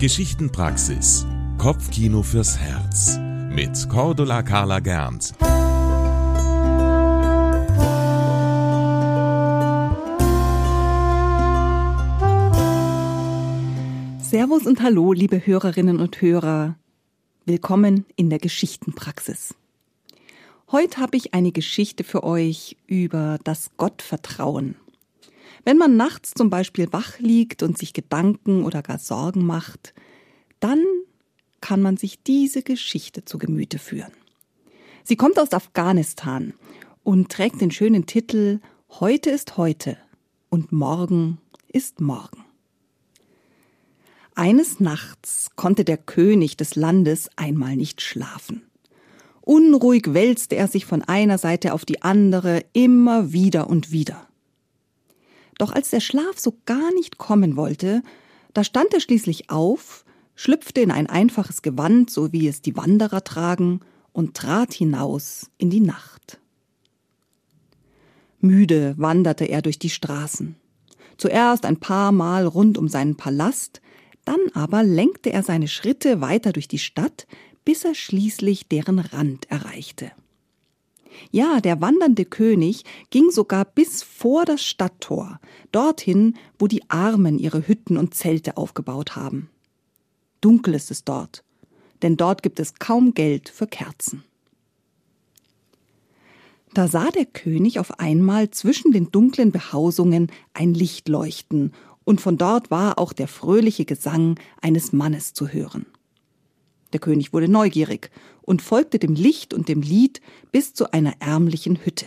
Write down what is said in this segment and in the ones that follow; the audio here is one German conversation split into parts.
Geschichtenpraxis. Kopfkino fürs Herz. Mit Cordula Carla Gernt. Servus und Hallo, liebe Hörerinnen und Hörer. Willkommen in der Geschichtenpraxis. Heute habe ich eine Geschichte für euch über das Gottvertrauen. Wenn man nachts zum Beispiel wach liegt und sich Gedanken oder gar Sorgen macht, dann kann man sich diese Geschichte zu Gemüte führen. Sie kommt aus Afghanistan und trägt den schönen Titel Heute ist heute und morgen ist morgen. Eines Nachts konnte der König des Landes einmal nicht schlafen. Unruhig wälzte er sich von einer Seite auf die andere immer wieder und wieder. Doch als der Schlaf so gar nicht kommen wollte, da stand er schließlich auf, schlüpfte in ein einfaches Gewand, so wie es die Wanderer tragen, und trat hinaus in die Nacht. Müde wanderte er durch die Straßen. Zuerst ein paar Mal rund um seinen Palast, dann aber lenkte er seine Schritte weiter durch die Stadt, bis er schließlich deren Rand erreichte. Ja, der wandernde König ging sogar bis vor das Stadttor, dorthin, wo die Armen ihre Hütten und Zelte aufgebaut haben. Dunkel ist es dort, denn dort gibt es kaum Geld für Kerzen. Da sah der König auf einmal zwischen den dunklen Behausungen ein Licht leuchten, und von dort war auch der fröhliche Gesang eines Mannes zu hören. Der König wurde neugierig und folgte dem Licht und dem Lied bis zu einer ärmlichen Hütte.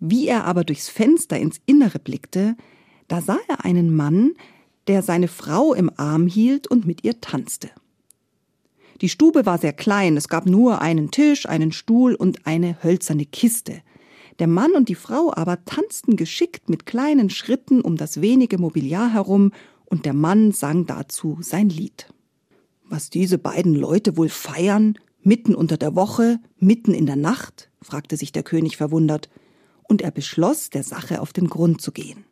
Wie er aber durchs Fenster ins Innere blickte, da sah er einen Mann, der seine Frau im Arm hielt und mit ihr tanzte. Die Stube war sehr klein, es gab nur einen Tisch, einen Stuhl und eine hölzerne Kiste. Der Mann und die Frau aber tanzten geschickt mit kleinen Schritten um das wenige Mobiliar herum, und der Mann sang dazu sein Lied. Was diese beiden Leute wohl feiern, mitten unter der Woche, mitten in der Nacht? fragte sich der König verwundert, und er beschloss, der Sache auf den Grund zu gehen.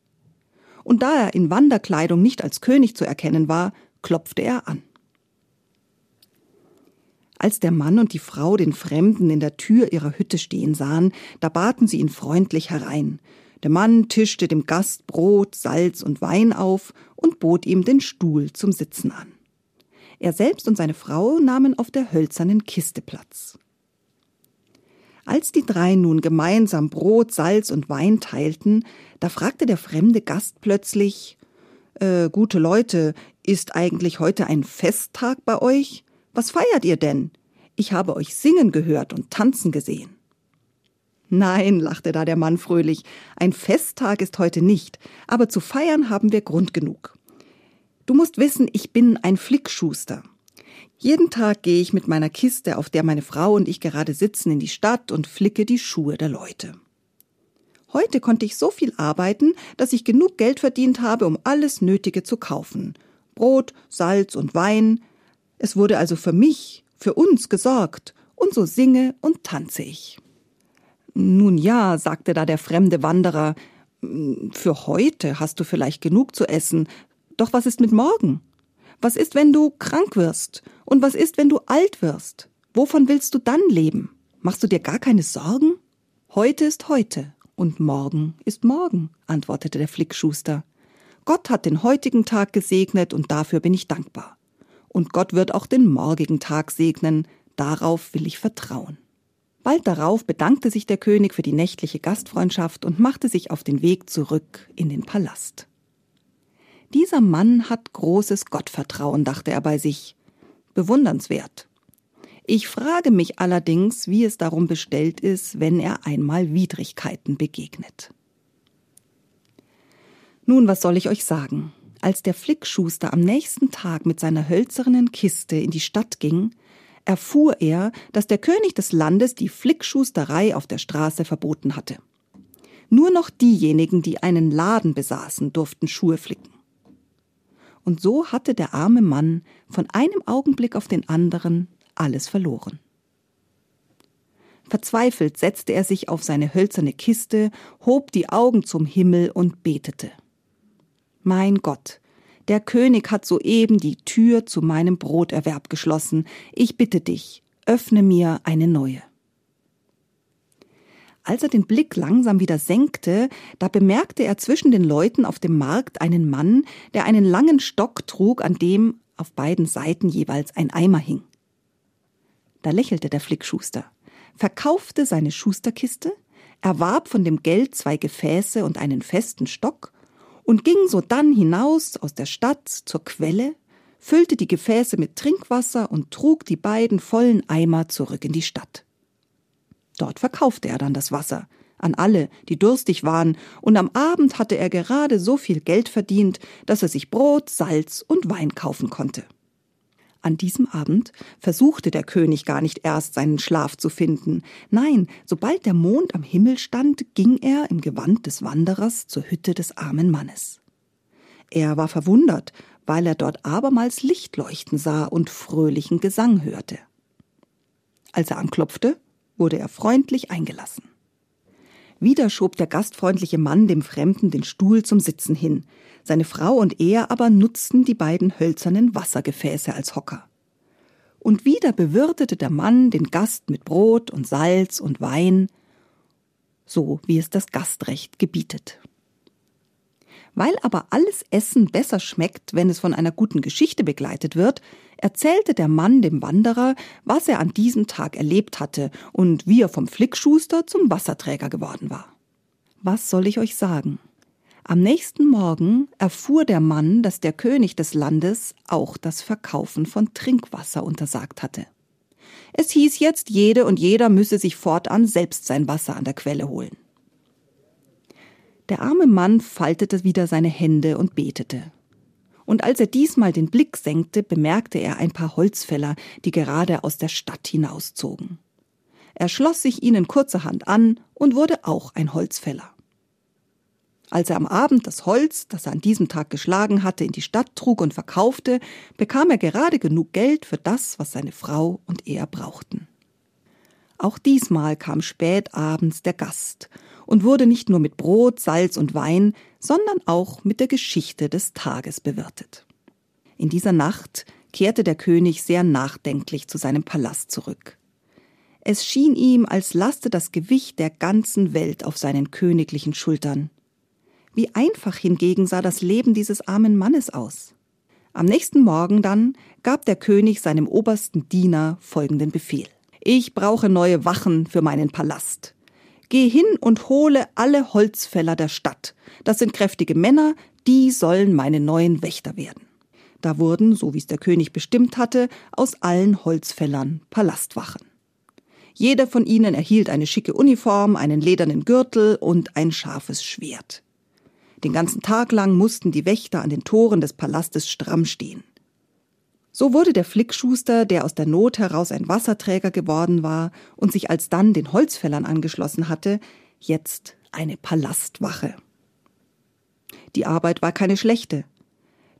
Und da er in Wanderkleidung nicht als König zu erkennen war, klopfte er an. Als der Mann und die Frau den Fremden in der Tür ihrer Hütte stehen sahen, da baten sie ihn freundlich herein. Der Mann tischte dem Gast Brot, Salz und Wein auf und bot ihm den Stuhl zum Sitzen an. Er selbst und seine Frau nahmen auf der hölzernen Kiste Platz. Als die drei nun gemeinsam Brot, Salz und Wein teilten, da fragte der fremde Gast plötzlich äh, Gute Leute, ist eigentlich heute ein Festtag bei euch? Was feiert ihr denn? Ich habe euch singen gehört und tanzen gesehen. Nein, lachte da der Mann fröhlich, ein Festtag ist heute nicht, aber zu feiern haben wir Grund genug. Du musst wissen, ich bin ein Flickschuster. Jeden Tag gehe ich mit meiner Kiste, auf der meine Frau und ich gerade sitzen, in die Stadt und flicke die Schuhe der Leute. Heute konnte ich so viel arbeiten, dass ich genug Geld verdient habe, um alles Nötige zu kaufen. Brot, Salz und Wein. Es wurde also für mich, für uns gesorgt, und so singe und tanze ich. Nun ja, sagte da der fremde Wanderer, für heute hast du vielleicht genug zu essen, doch was ist mit morgen? Was ist, wenn du krank wirst? Und was ist, wenn du alt wirst? Wovon willst du dann leben? Machst du dir gar keine Sorgen? Heute ist heute und morgen ist morgen, antwortete der Flickschuster. Gott hat den heutigen Tag gesegnet und dafür bin ich dankbar. Und Gott wird auch den morgigen Tag segnen, darauf will ich vertrauen. Bald darauf bedankte sich der König für die nächtliche Gastfreundschaft und machte sich auf den Weg zurück in den Palast. Dieser Mann hat großes Gottvertrauen, dachte er bei sich. Bewundernswert. Ich frage mich allerdings, wie es darum bestellt ist, wenn er einmal Widrigkeiten begegnet. Nun, was soll ich euch sagen? Als der Flickschuster am nächsten Tag mit seiner hölzernen Kiste in die Stadt ging, erfuhr er, dass der König des Landes die Flickschusterei auf der Straße verboten hatte. Nur noch diejenigen, die einen Laden besaßen, durften Schuhe flicken und so hatte der arme Mann von einem Augenblick auf den anderen alles verloren. Verzweifelt setzte er sich auf seine hölzerne Kiste, hob die Augen zum Himmel und betete. Mein Gott, Der König hat soeben die Tür zu meinem Broterwerb geschlossen. Ich bitte dich, öffne mir eine neue. Als er den Blick langsam wieder senkte, da bemerkte er zwischen den Leuten auf dem Markt einen Mann, der einen langen Stock trug, an dem auf beiden Seiten jeweils ein Eimer hing. Da lächelte der Flickschuster, verkaufte seine Schusterkiste, erwarb von dem Geld zwei Gefäße und einen festen Stock und ging sodann hinaus aus der Stadt zur Quelle, füllte die Gefäße mit Trinkwasser und trug die beiden vollen Eimer zurück in die Stadt. Dort verkaufte er dann das Wasser an alle, die durstig waren, und am Abend hatte er gerade so viel Geld verdient, dass er sich Brot, Salz und Wein kaufen konnte. An diesem Abend versuchte der König gar nicht erst seinen Schlaf zu finden. Nein, sobald der Mond am Himmel stand, ging er im Gewand des Wanderers zur Hütte des armen Mannes. Er war verwundert, weil er dort abermals Licht leuchten sah und fröhlichen Gesang hörte. Als er anklopfte, wurde er freundlich eingelassen. Wieder schob der gastfreundliche Mann dem Fremden den Stuhl zum Sitzen hin. Seine Frau und er aber nutzten die beiden hölzernen Wassergefäße als Hocker. Und wieder bewirtete der Mann den Gast mit Brot und Salz und Wein, so wie es das Gastrecht gebietet. Weil aber alles Essen besser schmeckt, wenn es von einer guten Geschichte begleitet wird, erzählte der Mann dem Wanderer, was er an diesem Tag erlebt hatte und wie er vom Flickschuster zum Wasserträger geworden war. Was soll ich euch sagen? Am nächsten Morgen erfuhr der Mann, dass der König des Landes auch das Verkaufen von Trinkwasser untersagt hatte. Es hieß jetzt, jede und jeder müsse sich fortan selbst sein Wasser an der Quelle holen. Der arme Mann faltete wieder seine Hände und betete. Und als er diesmal den Blick senkte, bemerkte er ein paar Holzfäller, die gerade aus der Stadt hinauszogen. Er schloss sich ihnen kurzerhand an und wurde auch ein Holzfäller. Als er am Abend das Holz, das er an diesem Tag geschlagen hatte, in die Stadt trug und verkaufte, bekam er gerade genug Geld für das, was seine Frau und er brauchten. Auch diesmal kam spät abends der Gast und wurde nicht nur mit Brot, Salz und Wein, sondern auch mit der Geschichte des Tages bewirtet. In dieser Nacht kehrte der König sehr nachdenklich zu seinem Palast zurück. Es schien ihm, als laste das Gewicht der ganzen Welt auf seinen königlichen Schultern. Wie einfach hingegen sah das Leben dieses armen Mannes aus. Am nächsten Morgen dann gab der König seinem obersten Diener folgenden Befehl. Ich brauche neue Wachen für meinen Palast. Geh hin und hole alle Holzfäller der Stadt. Das sind kräftige Männer, die sollen meine neuen Wächter werden. Da wurden, so wie es der König bestimmt hatte, aus allen Holzfällern Palastwachen. Jeder von ihnen erhielt eine schicke Uniform, einen ledernen Gürtel und ein scharfes Schwert. Den ganzen Tag lang mussten die Wächter an den Toren des Palastes stramm stehen. So wurde der Flickschuster, der aus der Not heraus ein Wasserträger geworden war und sich alsdann den Holzfällern angeschlossen hatte, jetzt eine Palastwache. Die Arbeit war keine schlechte,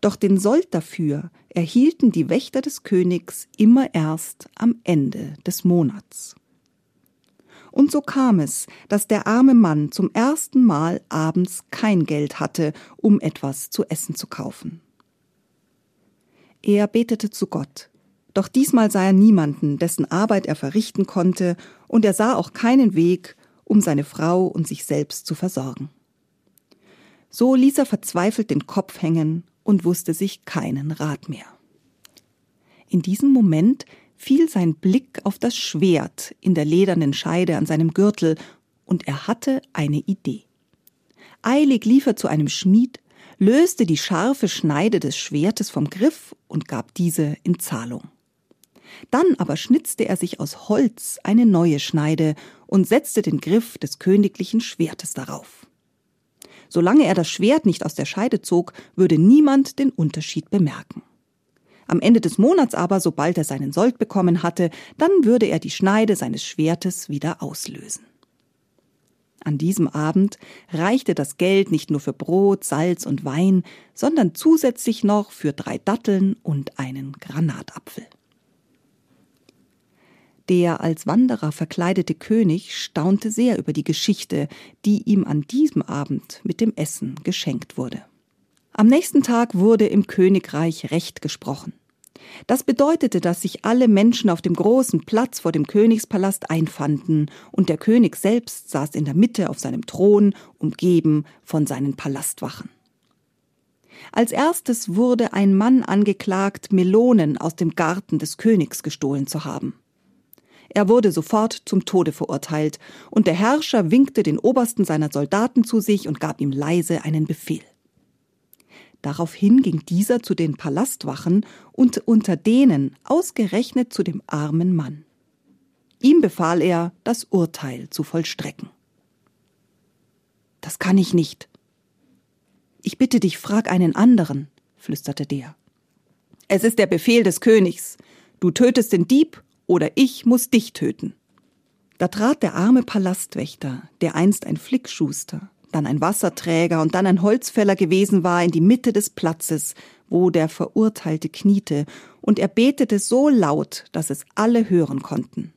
doch den Sold dafür erhielten die Wächter des Königs immer erst am Ende des Monats. Und so kam es, dass der arme Mann zum ersten Mal abends kein Geld hatte, um etwas zu essen zu kaufen. Er betete zu Gott. Doch diesmal sah er niemanden, dessen Arbeit er verrichten konnte, und er sah auch keinen Weg, um seine Frau und sich selbst zu versorgen. So ließ er verzweifelt den Kopf hängen und wusste sich keinen Rat mehr. In diesem Moment fiel sein Blick auf das Schwert in der ledernen Scheide an seinem Gürtel, und er hatte eine Idee. Eilig lief er zu einem Schmied, löste die scharfe Schneide des Schwertes vom Griff und gab diese in Zahlung. Dann aber schnitzte er sich aus Holz eine neue Schneide und setzte den Griff des königlichen Schwertes darauf. Solange er das Schwert nicht aus der Scheide zog, würde niemand den Unterschied bemerken. Am Ende des Monats aber, sobald er seinen Sold bekommen hatte, dann würde er die Schneide seines Schwertes wieder auslösen. An diesem Abend reichte das Geld nicht nur für Brot, Salz und Wein, sondern zusätzlich noch für drei Datteln und einen Granatapfel. Der als Wanderer verkleidete König staunte sehr über die Geschichte, die ihm an diesem Abend mit dem Essen geschenkt wurde. Am nächsten Tag wurde im Königreich Recht gesprochen. Das bedeutete, dass sich alle Menschen auf dem großen Platz vor dem Königspalast einfanden, und der König selbst saß in der Mitte auf seinem Thron, umgeben von seinen Palastwachen. Als erstes wurde ein Mann angeklagt, Melonen aus dem Garten des Königs gestohlen zu haben. Er wurde sofort zum Tode verurteilt, und der Herrscher winkte den Obersten seiner Soldaten zu sich und gab ihm leise einen Befehl. Daraufhin ging dieser zu den Palastwachen und unter denen ausgerechnet zu dem armen Mann. Ihm befahl er, das Urteil zu vollstrecken. Das kann ich nicht. Ich bitte dich, frag einen anderen, flüsterte der. Es ist der Befehl des Königs. Du tötest den Dieb oder ich muss dich töten. Da trat der arme Palastwächter, der einst ein Flickschuster, dann ein Wasserträger und dann ein Holzfäller gewesen war, in die Mitte des Platzes, wo der Verurteilte kniete, und er betete so laut, dass es alle hören konnten.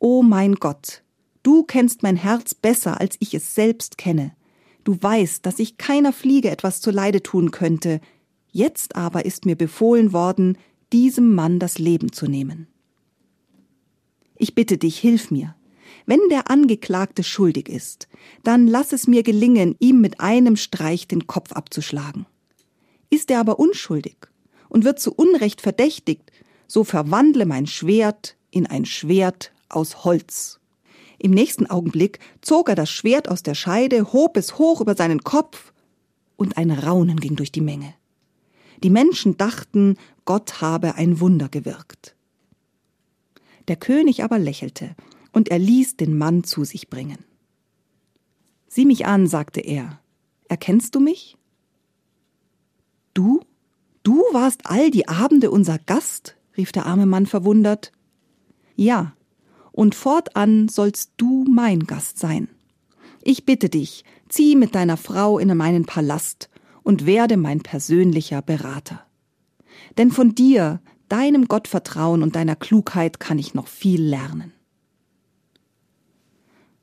O mein Gott, du kennst mein Herz besser, als ich es selbst kenne. Du weißt, dass ich keiner Fliege etwas zuleide tun könnte. Jetzt aber ist mir befohlen worden, diesem Mann das Leben zu nehmen. Ich bitte dich, hilf mir. Wenn der Angeklagte schuldig ist, dann lass es mir gelingen, ihm mit einem Streich den Kopf abzuschlagen. Ist er aber unschuldig und wird zu Unrecht verdächtigt, so verwandle mein Schwert in ein Schwert aus Holz. Im nächsten Augenblick zog er das Schwert aus der Scheide, hob es hoch über seinen Kopf, und ein Raunen ging durch die Menge. Die Menschen dachten, Gott habe ein Wunder gewirkt. Der König aber lächelte und er ließ den Mann zu sich bringen. Sieh mich an, sagte er. Erkennst du mich? Du? Du warst all die Abende unser Gast? rief der arme Mann verwundert. Ja, und fortan sollst du mein Gast sein. Ich bitte dich, zieh mit deiner Frau in meinen Palast und werde mein persönlicher Berater. Denn von dir, deinem Gottvertrauen und deiner Klugheit kann ich noch viel lernen.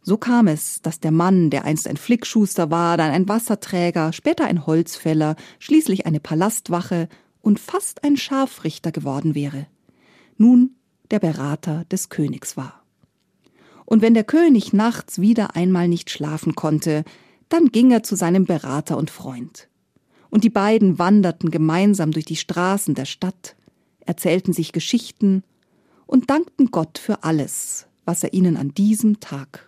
So kam es, dass der Mann, der einst ein Flickschuster war, dann ein Wasserträger, später ein Holzfäller, schließlich eine Palastwache und fast ein Scharfrichter geworden wäre, nun der Berater des Königs war. Und wenn der König nachts wieder einmal nicht schlafen konnte, dann ging er zu seinem Berater und Freund. Und die beiden wanderten gemeinsam durch die Straßen der Stadt, erzählten sich Geschichten und dankten Gott für alles, was er ihnen an diesem Tag